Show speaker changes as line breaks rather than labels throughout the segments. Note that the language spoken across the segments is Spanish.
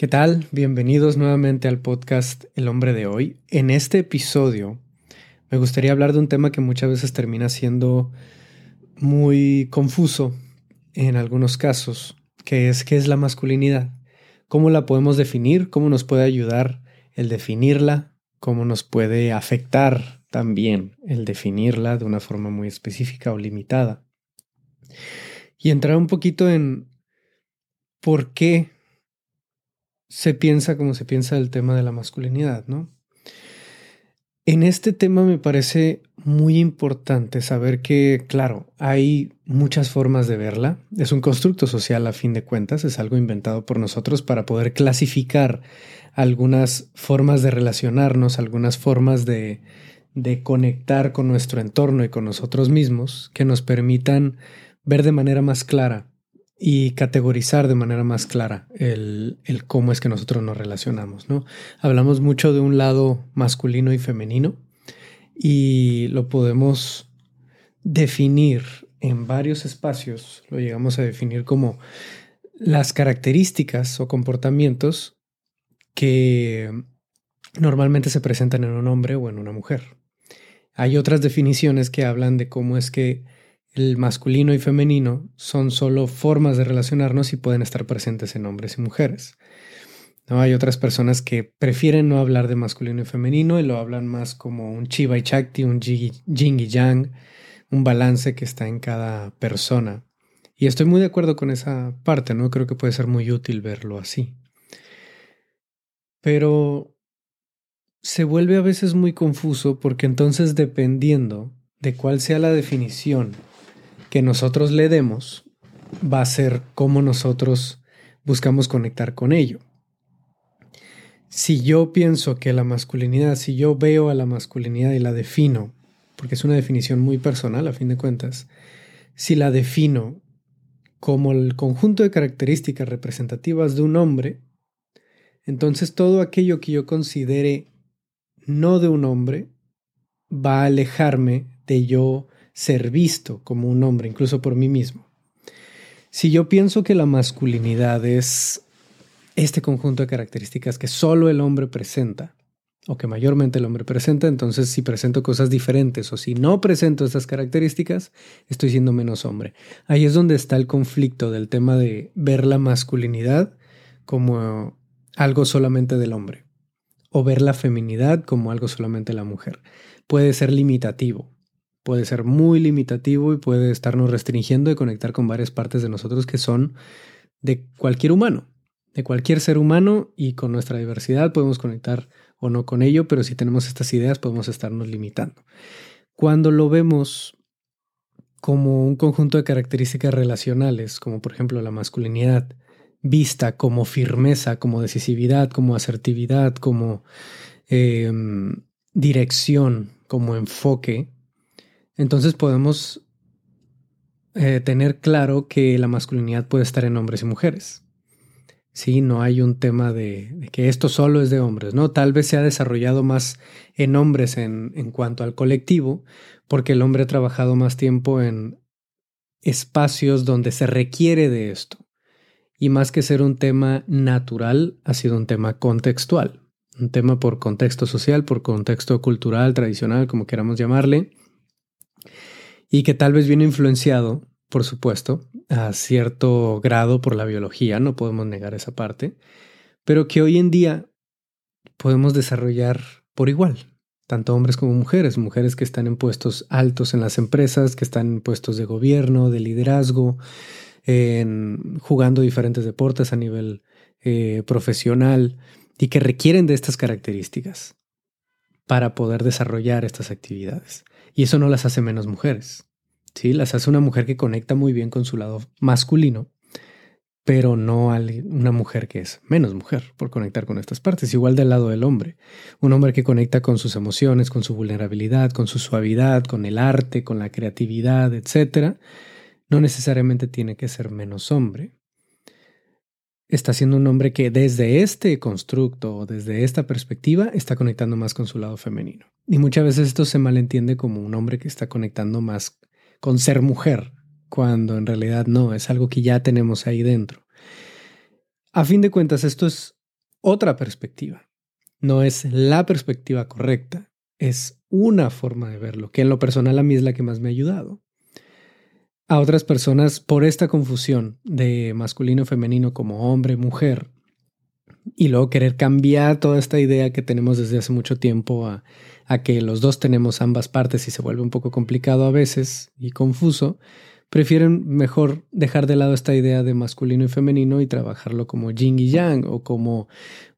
¿Qué tal? Bienvenidos nuevamente al podcast El hombre de hoy. En este episodio me gustaría hablar de un tema que muchas veces termina siendo muy confuso en algunos casos, que es qué es la masculinidad, cómo la podemos definir, cómo nos puede ayudar el definirla, cómo nos puede afectar también el definirla de una forma muy específica o limitada. Y entrar un poquito en por qué se piensa como se piensa el tema de la masculinidad, ¿no? En este tema me parece muy importante saber que, claro, hay muchas formas de verla. Es un constructo social a fin de cuentas, es algo inventado por nosotros para poder clasificar algunas formas de relacionarnos, algunas formas de, de conectar con nuestro entorno y con nosotros mismos que nos permitan ver de manera más clara y categorizar de manera más clara el, cómo es que nosotros nos relacionamos, ¿no? Hablamos mucho de un lado masculino y femenino y lo podemos definir en varios espacios, lo llegamos a definir como las características o comportamientos que normalmente se presentan en un hombre o en una mujer. Hay otras definiciones que hablan de cómo es que el masculino y femenino son solo formas de relacionarnos y pueden estar presentes en hombres y mujeres. ¿No? Hay otras personas que prefieren no hablar de masculino y femenino y lo hablan más como un chiva y chakti, un yin y yang, un balance que está en cada persona. Y estoy muy de acuerdo con esa parte, ¿no? Creo que puede ser muy útil verlo así. Pero se vuelve a veces muy confuso porque entonces dependiendo de cuál sea la definición que nosotros le demos va a ser cómo nosotros buscamos conectar con ello. Si yo pienso que la masculinidad, si yo veo a la masculinidad y la defino, porque es una definición muy personal a fin de cuentas, si la defino como el conjunto de características representativas de un hombre, entonces todo aquello que yo considere no de un hombre va a alejarme de yo ser visto como un hombre, incluso por mí mismo. Si yo pienso que la masculinidad es este conjunto de características que solo el hombre presenta, o que mayormente el hombre presenta, entonces si presento cosas diferentes o si no presento estas características, estoy siendo menos hombre. Ahí es donde está el conflicto del tema de ver la masculinidad como algo solamente del hombre o ver la feminidad como algo solamente de la mujer. Puede ser limitativo, puede ser muy limitativo y puede estarnos restringiendo de conectar con varias partes de nosotros que son de cualquier humano, de cualquier ser humano y con nuestra diversidad podemos conectar o no con ello, pero si tenemos estas ideas podemos estarnos limitando. Cuando lo vemos como un conjunto de características relacionales, como por ejemplo la masculinidad, vista como firmeza, como decisividad, como asertividad, como em, dirección, como enfoque, entonces podemos eh, tener claro que la masculinidad puede estar en hombres y mujeres. Sí, no hay un tema de, que esto solo es de hombres, ¿no? Tal vez se ha desarrollado más en hombres en, en cuanto al colectivo, porque el hombre ha trabajado más tiempo en espacios donde se requiere de esto. Y más que ser un tema natural, ha sido un tema contextual. Un tema por contexto social, por contexto cultural, tradicional, como queramos llamarle y que tal vez viene influenciado, por supuesto, a cierto grado por la biología, no podemos negar esa parte, pero que hoy en día podemos desarrollar por igual, tanto hombres como mujeres, mujeres que están en puestos altos en las empresas, que están en puestos de gobierno, de liderazgo, en, jugando diferentes deportes a nivel eh, profesional y que requieren de estas características para poder desarrollar estas actividades. Y eso no las hace menos mujeres. Sí, las hace una mujer que conecta muy bien con su lado masculino, pero no una mujer que es menos mujer por conectar con estas partes. Igual del lado del hombre. Un hombre que conecta con sus emociones, con su vulnerabilidad, con su suavidad, con el arte, con la creatividad, etc. No necesariamente tiene que ser menos hombre está siendo un hombre que desde este constructo o desde esta perspectiva está conectando más con su lado femenino. Y muchas veces esto se malentiende como un hombre que está conectando más con ser mujer, cuando en realidad no, es algo que ya tenemos ahí dentro. A fin de cuentas, esto es otra perspectiva. No es la perspectiva correcta, es una forma de verlo, que en lo personal a mí es la que más me ha ayudado. A otras personas, por esta confusión de masculino femenino como hombre, mujer, y luego querer cambiar toda esta idea que tenemos desde hace mucho tiempo a que los dos tenemos ambas partes y se vuelve un poco complicado a veces y confuso, prefieren mejor dejar de lado esta idea de masculino y femenino y trabajarlo como yin y yang o como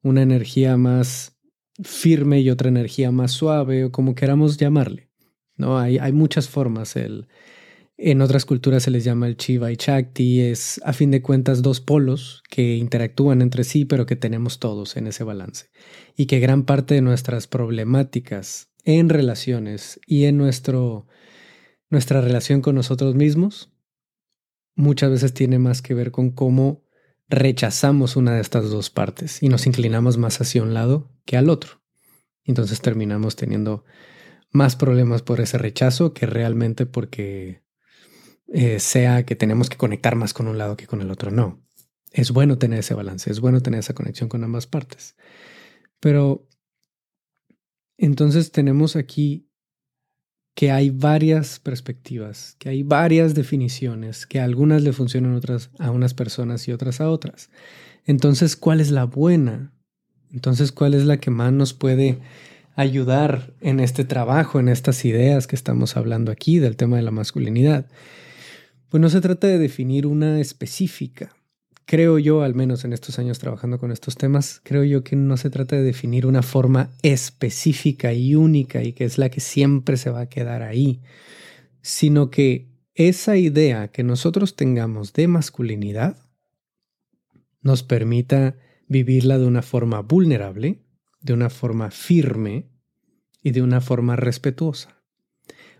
una energía más firme y otra energía más suave o como queramos llamarle. ¿no? Hay, hay muchas formas. El, en otras culturas se les llama el Chiva y Chakti. Es a fin de cuentas dos polos que interactúan entre sí, pero que tenemos todos en ese balance. Y que gran parte de nuestras problemáticas en relaciones y en nuestro nuestra relación con nosotros mismos muchas veces tiene más que ver con cómo rechazamos una de estas dos partes y nos inclinamos más hacia un lado que al otro. Entonces terminamos teniendo más problemas por ese rechazo que realmente porque eh, sea que tenemos que conectar más con un lado que con el otro. No. Es bueno tener ese balance, es bueno tener esa conexión con ambas partes. Pero entonces tenemos aquí que hay varias perspectivas, que hay varias definiciones, que algunas le funcionan otras a unas personas y otras a otras. Entonces, ¿cuál es la buena? Entonces, ¿cuál es la que más nos puede ayudar en este trabajo, en estas ideas que estamos hablando aquí del tema de la masculinidad? Pues no se trata de definir una específica, creo yo, al menos en estos años trabajando con estos temas, creo yo que no se trata de definir una forma específica y única y que es la que siempre se va a quedar ahí, sino que esa idea que nosotros tengamos de masculinidad nos permita vivirla de una forma vulnerable, de una forma firme y de una forma respetuosa.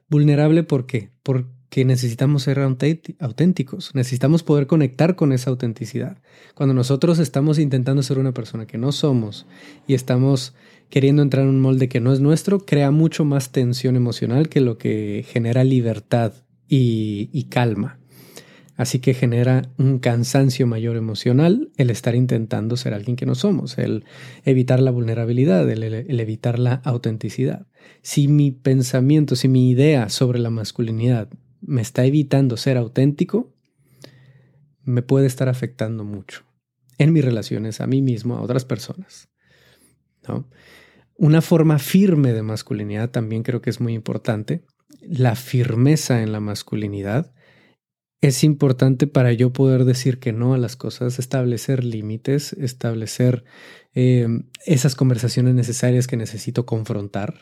Vulnerable ¿por qué? Porque que necesitamos ser auténticos, necesitamos poder conectar con esa autenticidad. Cuando nosotros estamos intentando ser una persona que no somos y estamos queriendo entrar en un molde que no es nuestro, crea mucho más tensión emocional que lo que genera libertad y, y calma. Así que genera un cansancio mayor emocional el estar intentando ser alguien que no somos, el evitar la vulnerabilidad, el, el, evitar la autenticidad. Si mi pensamiento, si mi idea sobre la masculinidad me está evitando ser auténtico, me puede estar afectando mucho en mis relaciones a mí mismo, a otras personas. ¿no? Una forma firme de masculinidad también creo que es muy importante. La firmeza en la masculinidad es importante para yo poder decir que no a las cosas, establecer límites, establecer eh, esas conversaciones necesarias que necesito confrontar,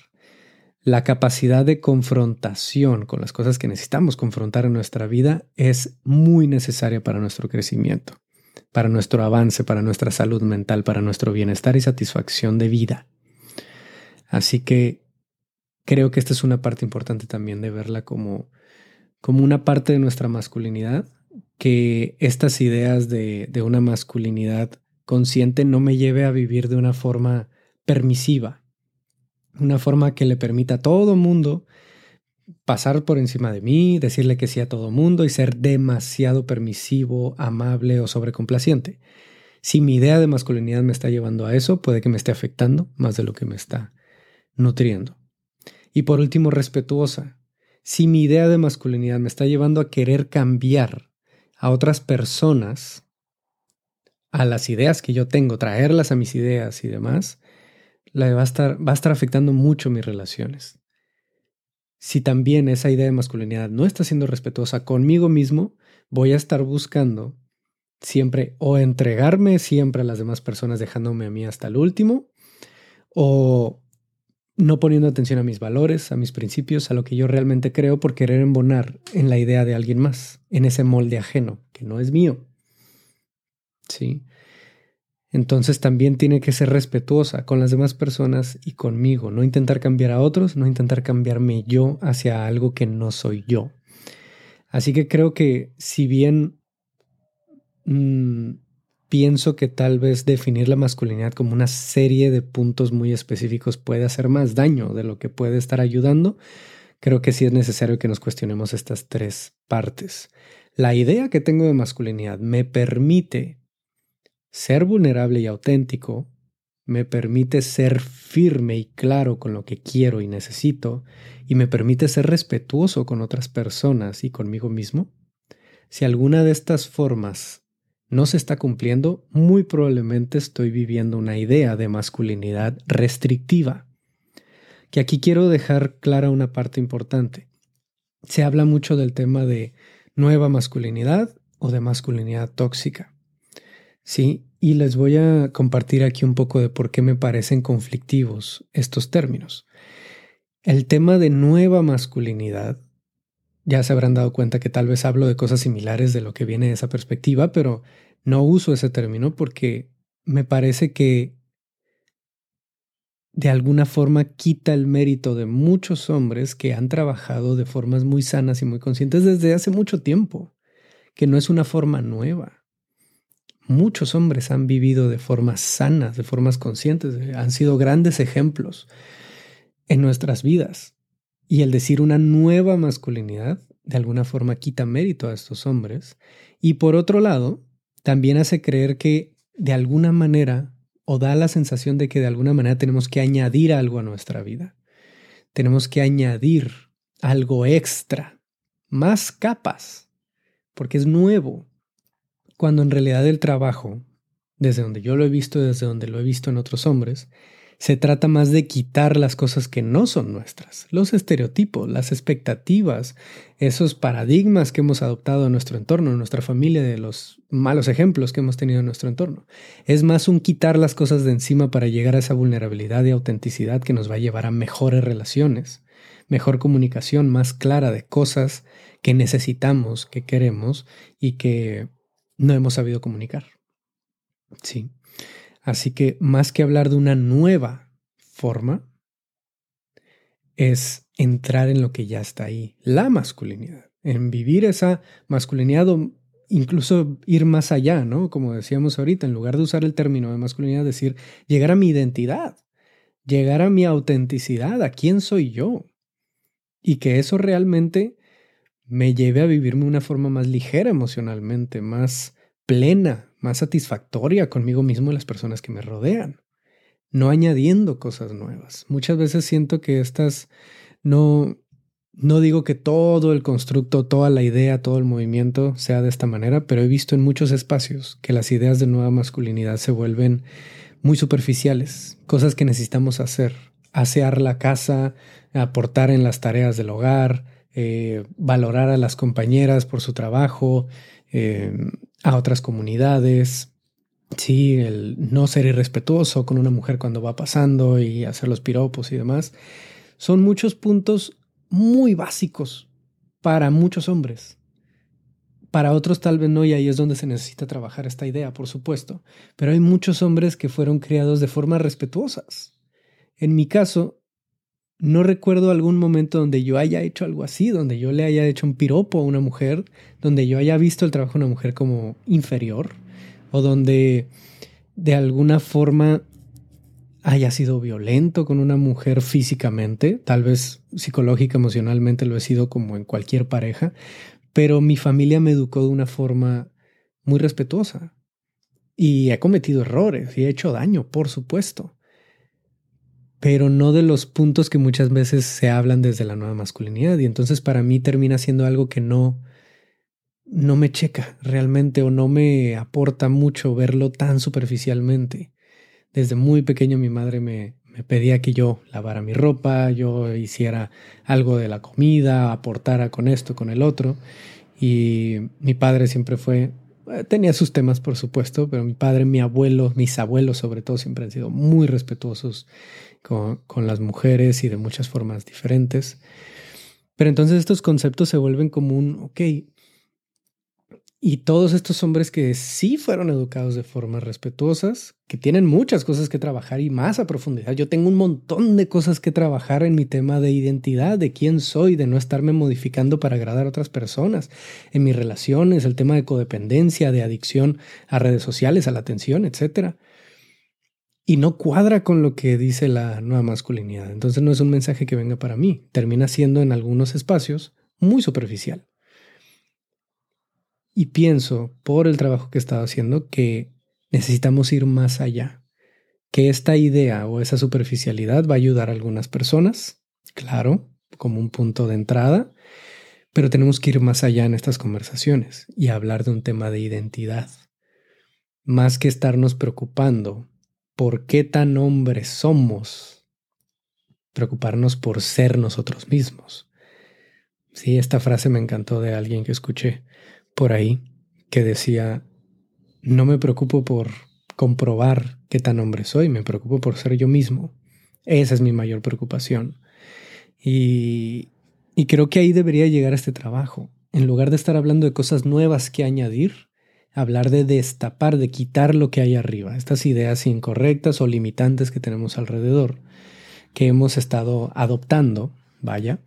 la capacidad de confrontación con las cosas que necesitamos confrontar en nuestra vida es muy necesaria para nuestro crecimiento, para nuestro avance, para nuestra salud mental, para nuestro bienestar y satisfacción de vida. Así que creo que esta es una parte importante también de verla como, como una parte de nuestra masculinidad, que estas ideas de, de una masculinidad consciente no me lleve a vivir de una forma permisiva, una forma que le permita a todo mundo pasar por encima de mí, decirle que sí a todo mundo y ser demasiado permisivo, amable o sobrecomplaciente. Si mi idea de masculinidad me está llevando a eso, puede que me esté afectando más de lo que me está nutriendo. Y por último, respetuosa. Si mi idea de masculinidad me está llevando a querer cambiar a otras personas, a las ideas que yo tengo, traerlas a mis ideas y demás, la va a estar, va a estar afectando mucho mis relaciones. Si también esa idea de masculinidad no está siendo respetuosa conmigo mismo, voy a estar buscando siempre o entregarme siempre a las demás personas dejándome a mí hasta el último, o no poniendo atención a mis valores, a mis principios, a lo que yo realmente creo por querer embonar en la idea de alguien más, en ese molde ajeno, que no es mío. ¿Sí? Entonces también tiene que ser respetuosa con las demás personas y conmigo, no intentar cambiar a otros, no intentar cambiarme yo hacia algo que no soy yo. Así que creo que si bien mmm, pienso que tal vez definir la masculinidad como una serie de puntos muy específicos puede hacer más daño de lo que puede estar ayudando, creo que sí es necesario que nos cuestionemos estas tres partes. La idea que tengo de masculinidad me permite ser vulnerable y auténtico me permite ser firme y claro con lo que quiero y necesito, y me permite ser respetuoso con otras personas y conmigo mismo, si alguna de estas formas no se está cumpliendo, muy probablemente estoy viviendo una idea de masculinidad restrictiva. Que aquí quiero dejar clara una parte importante. Se habla mucho del tema de nueva masculinidad o de masculinidad tóxica. Sí, y les voy a compartir aquí un poco de por qué me parecen conflictivos estos términos. El tema de nueva masculinidad, ya se habrán dado cuenta que tal vez hablo de cosas similares de lo que viene de esa perspectiva, pero no uso ese término porque me parece que de alguna forma quita el mérito de muchos hombres que han trabajado de formas muy sanas y muy conscientes desde hace mucho tiempo, que no es una forma nueva muchos hombres han vivido de formas sanas, de formas conscientes, han sido grandes ejemplos en nuestras vidas. Y el decir una nueva masculinidad, de alguna forma quita mérito a estos hombres. Y por otro lado, también hace creer que de alguna manera, o da la sensación de que de alguna manera tenemos que añadir algo a nuestra vida. Tenemos que añadir algo extra, más capas, porque es nuevo, cuando en realidad el trabajo, desde donde yo lo he visto, desde donde lo he visto en otros hombres, se trata más de quitar las cosas que no son nuestras, los estereotipos, las expectativas, esos paradigmas que hemos adoptado en nuestro entorno, en nuestra familia, de los malos ejemplos que hemos tenido en nuestro entorno. Es más un quitar las cosas de encima para llegar a esa vulnerabilidad y autenticidad que nos va a llevar a mejores relaciones, mejor comunicación más clara de cosas que necesitamos, que queremos y que no hemos sabido comunicar. Sí. Así que más que hablar de una nueva forma, es entrar en lo que ya está ahí, la masculinidad, en vivir esa masculinidad o incluso ir más allá, ¿no? Como decíamos ahorita, en lugar de usar el término de masculinidad, decir, llegar a mi identidad, llegar a mi autenticidad, a quién soy yo. Y que eso realmente me lleve a vivirme una forma más ligera emocionalmente, más plena, más satisfactoria conmigo mismo y las personas que me rodean, no añadiendo cosas nuevas. Muchas veces siento que estas no no digo que todo el constructo, toda la idea, todo el movimiento sea de esta manera, pero he visto en muchos espacios que las ideas de nueva masculinidad se vuelven muy superficiales, cosas que necesitamos hacer, asear la casa, aportar en las tareas del hogar, eh, valorar a las compañeras por su trabajo, eh, a otras comunidades, sí, el no ser irrespetuoso con una mujer cuando va pasando y hacer los piropos y demás, son muchos puntos muy básicos para muchos hombres. Para otros tal vez no, y ahí es donde se necesita trabajar esta idea, por supuesto. Pero hay muchos hombres que fueron criados de formas respetuosas. En mi caso, no recuerdo algún momento donde yo haya hecho algo así, donde yo le haya hecho un piropo a una mujer, donde yo haya visto el trabajo de una mujer como inferior, o donde de alguna forma haya sido violento con una mujer físicamente, tal vez psicológica, emocionalmente lo he sido como en cualquier pareja, pero mi familia me educó de una forma muy respetuosa. Y he cometido errores y he hecho daño, por supuesto pero no de los puntos que muchas veces se hablan desde la nueva masculinidad. Y entonces para mí termina siendo algo que no, no me checa realmente o no me aporta mucho verlo tan superficialmente. Desde muy pequeño mi madre me, me pedía que yo lavara mi ropa, yo hiciera algo de la comida, aportara con esto, con el otro. Y mi padre siempre fue, eh, tenía sus temas por supuesto, pero mi padre, mi abuelo, mis abuelos sobre todo siempre han sido muy respetuosos con, las mujeres y de muchas formas diferentes. Pero entonces estos conceptos se vuelven como un, ok, y todos estos hombres que sí fueron educados de formas respetuosas, que tienen muchas cosas que trabajar y más a profundidad. Yo tengo un montón de cosas que trabajar en mi tema de identidad, de quién soy, de no estarme modificando para agradar a otras personas, en mis relaciones, el tema de codependencia, de adicción a redes sociales, a la atención, etcétera y no cuadra con lo que dice la nueva masculinidad. Entonces no es un mensaje que venga para mí, termina siendo en algunos espacios muy superficial. Y pienso, por el trabajo que he estado haciendo, que necesitamos ir más allá, que esta idea o esa superficialidad va a ayudar a algunas personas, claro, como un punto de entrada, pero tenemos que ir más allá en estas conversaciones y hablar de un tema de identidad, más que estarnos preocupando por qué tan hombres somos, preocuparnos por ser nosotros mismos. Sí, esta frase me encantó de alguien que escuché por ahí, que decía, no me preocupo por comprobar qué tan hombre soy, me preocupo por ser yo mismo. Esa es mi mayor preocupación. Y, y creo que ahí debería llegar este trabajo. En lugar de estar hablando de cosas nuevas que añadir, hablar de destapar, de quitar lo que hay arriba, estas ideas incorrectas o limitantes que tenemos alrededor, que hemos estado adoptando, vaya,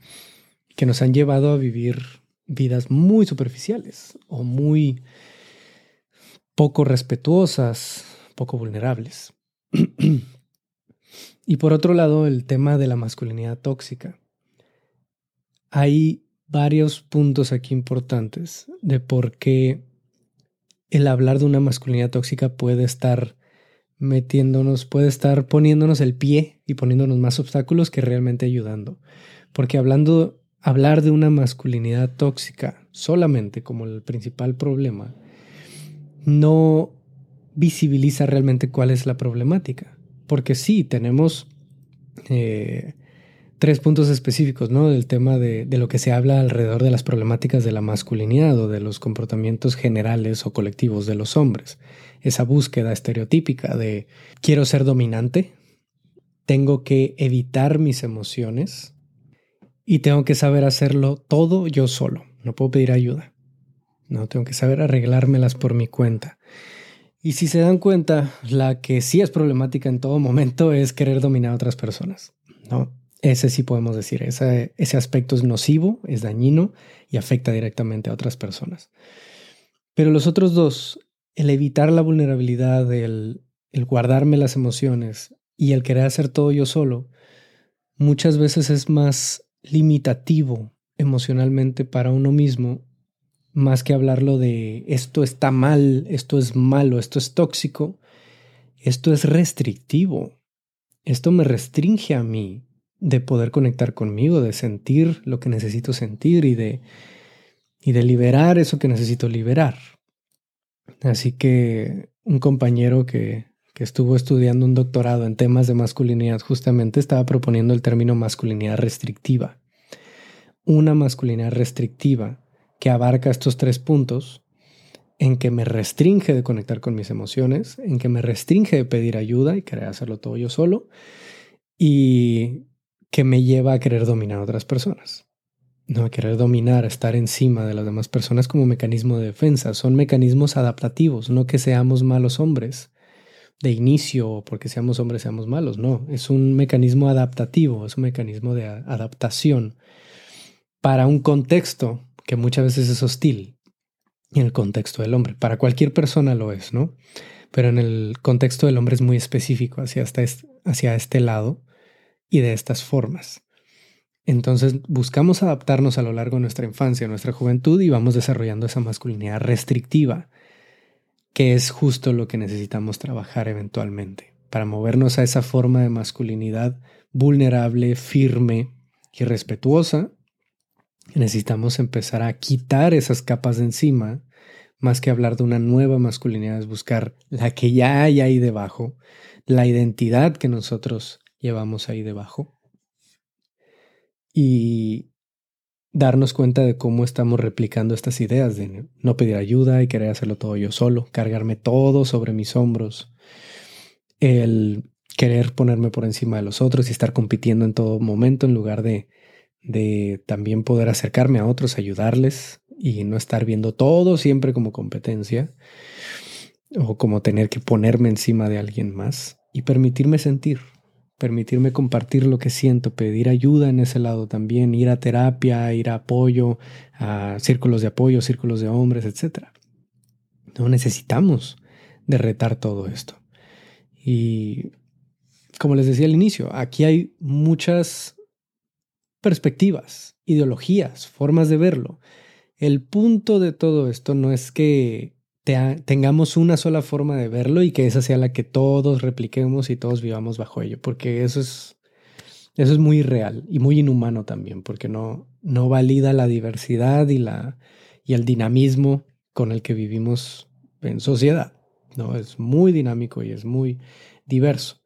que nos han llevado a vivir vidas muy superficiales o muy poco respetuosas, poco vulnerables. y por otro lado, el tema de la masculinidad tóxica. Hay varios puntos aquí importantes de por qué el hablar de una masculinidad tóxica puede estar metiéndonos, puede estar poniéndonos el pie y poniéndonos más obstáculos que realmente ayudando. Porque hablando, hablar de una masculinidad tóxica solamente como el principal problema, no visibiliza realmente cuál es la problemática. Porque sí, tenemos eh, tres puntos específicos, ¿no? Del tema de, de, lo que se habla alrededor de las problemáticas de la masculinidad o de los comportamientos generales o colectivos de los hombres. Esa búsqueda estereotípica de quiero ser dominante, tengo que evitar mis emociones y tengo que saber hacerlo todo yo solo. No puedo pedir ayuda. No, tengo que saber arreglármelas por mi cuenta. Y si se dan cuenta, la que sí es problemática en todo momento es querer dominar a otras personas. ¿no? Ese sí podemos decir, ese, ese aspecto es nocivo, es dañino y afecta directamente a otras personas. Pero los otros dos, el evitar la vulnerabilidad, el, el guardarme las emociones y el querer hacer todo yo solo, muchas veces es más limitativo emocionalmente para uno mismo más que hablarlo de esto está mal, esto es malo, esto es tóxico, esto es restrictivo. Esto me restringe a mí de poder conectar conmigo, de sentir lo que necesito sentir y de, y de liberar eso que necesito liberar. Así que un compañero que, que estuvo estudiando un doctorado en temas de masculinidad justamente estaba proponiendo el término masculinidad restrictiva. Una masculinidad restrictiva que abarca estos tres puntos, en que me restringe de conectar con mis emociones, en que me restringe de pedir ayuda y querer hacerlo todo yo solo, y que me lleva a querer dominar a otras personas. No a querer dominar, a estar encima de las demás personas como mecanismo de defensa. Son mecanismos adaptativos, no que seamos malos hombres de inicio o porque seamos hombres seamos malos. No, es un mecanismo adaptativo, es un mecanismo de adaptación para un contexto que muchas veces es hostil en el contexto del hombre. Para cualquier persona lo es, ¿no? Pero en el contexto del hombre es muy específico hacia este, hacia este lado y de estas formas. Entonces buscamos adaptarnos a lo largo de nuestra infancia, nuestra juventud y vamos desarrollando esa masculinidad restrictiva, que es justo lo que necesitamos trabajar eventualmente, para movernos a esa forma de masculinidad vulnerable, firme y respetuosa, necesitamos empezar a quitar esas capas de encima, más que hablar de una nueva masculinidad, es buscar la que ya hay ahí debajo, la identidad que nosotros llevamos ahí debajo. Y darnos cuenta de cómo estamos replicando estas ideas de no pedir ayuda y querer hacerlo todo yo solo, cargarme todo sobre mis hombros, el querer ponerme por encima de los otros y estar compitiendo en todo momento en lugar de de también poder acercarme a otros, ayudarles y no estar viendo todo siempre como competencia o como tener que ponerme encima de alguien más y permitirme sentir, permitirme compartir lo que siento, pedir ayuda en ese lado también, ir a terapia, ir a apoyo, a círculos de apoyo, círculos de hombres, etc. No necesitamos de retar todo esto. Y como les decía al inicio, aquí hay muchas perspectivas, ideologías, formas de verlo. El punto de todo esto no es que tengamos una sola forma de verlo y que esa sea la que todos repliquemos y todos vivamos bajo ello, porque eso es, eso es muy real y muy inhumano también, porque no, no valida la diversidad y, la, y el dinamismo con el que vivimos en sociedad. ¿no? Es muy dinámico y es muy diverso.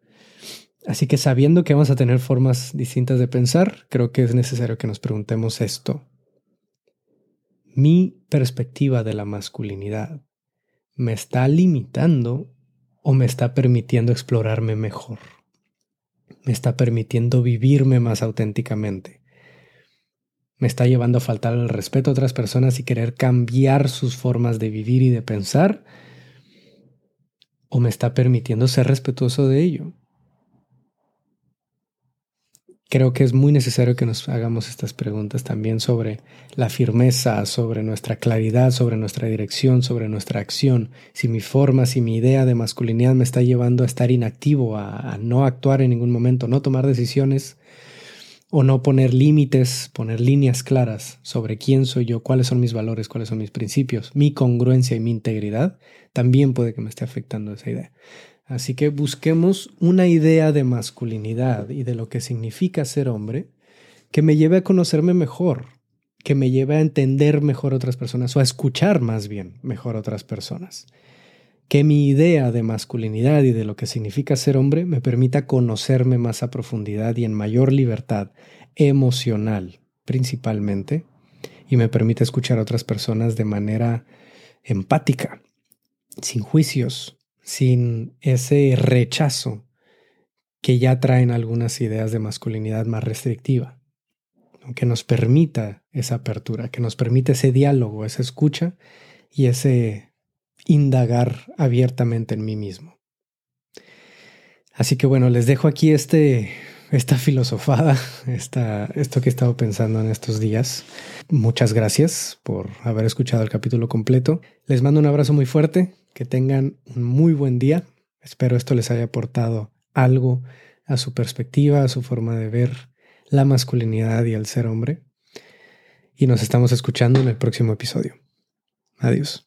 Así que sabiendo que vamos a tener formas distintas de pensar, creo que es necesario que nos preguntemos esto. Mi perspectiva de la masculinidad me está limitando o me está permitiendo explorarme mejor. Me está permitiendo vivirme más auténticamente. Me está llevando a faltar el respeto a otras personas y querer cambiar sus formas de vivir y de pensar. O me está permitiendo ser respetuoso de ello creo que es muy necesario que nos hagamos estas preguntas también sobre la firmeza, sobre nuestra claridad, sobre nuestra dirección, sobre nuestra acción. Si mi forma, si mi idea de masculinidad me está llevando a estar inactivo, a, no actuar en ningún momento, no tomar decisiones o no poner límites, poner líneas claras sobre quién soy yo, cuáles son mis valores, cuáles son mis principios, mi congruencia y mi integridad, también puede que me esté afectando esa idea. Así que busquemos una idea de masculinidad y de lo que significa ser hombre que me lleve a conocerme mejor, que me lleve a entender mejor otras personas o a escuchar más bien mejor otras personas. Que mi idea de masculinidad y de lo que significa ser hombre me permita conocerme más a profundidad y en mayor libertad emocional principalmente y me permita escuchar a otras personas de manera empática, sin juicios, sin ese rechazo que ya traen algunas ideas de masculinidad más restrictiva, que nos permita esa apertura, que nos permita ese diálogo, esa escucha y ese indagar abiertamente en mí mismo. Así que bueno, les dejo aquí este, esta filosofada, esta, esto que he estado pensando en estos días. Muchas gracias por haber escuchado el capítulo completo. Les mando un abrazo muy fuerte. Que tengan un muy buen día. Espero esto les haya aportado algo a su perspectiva, a su forma de ver la masculinidad y el ser hombre. Y nos estamos escuchando en el próximo episodio. Adiós.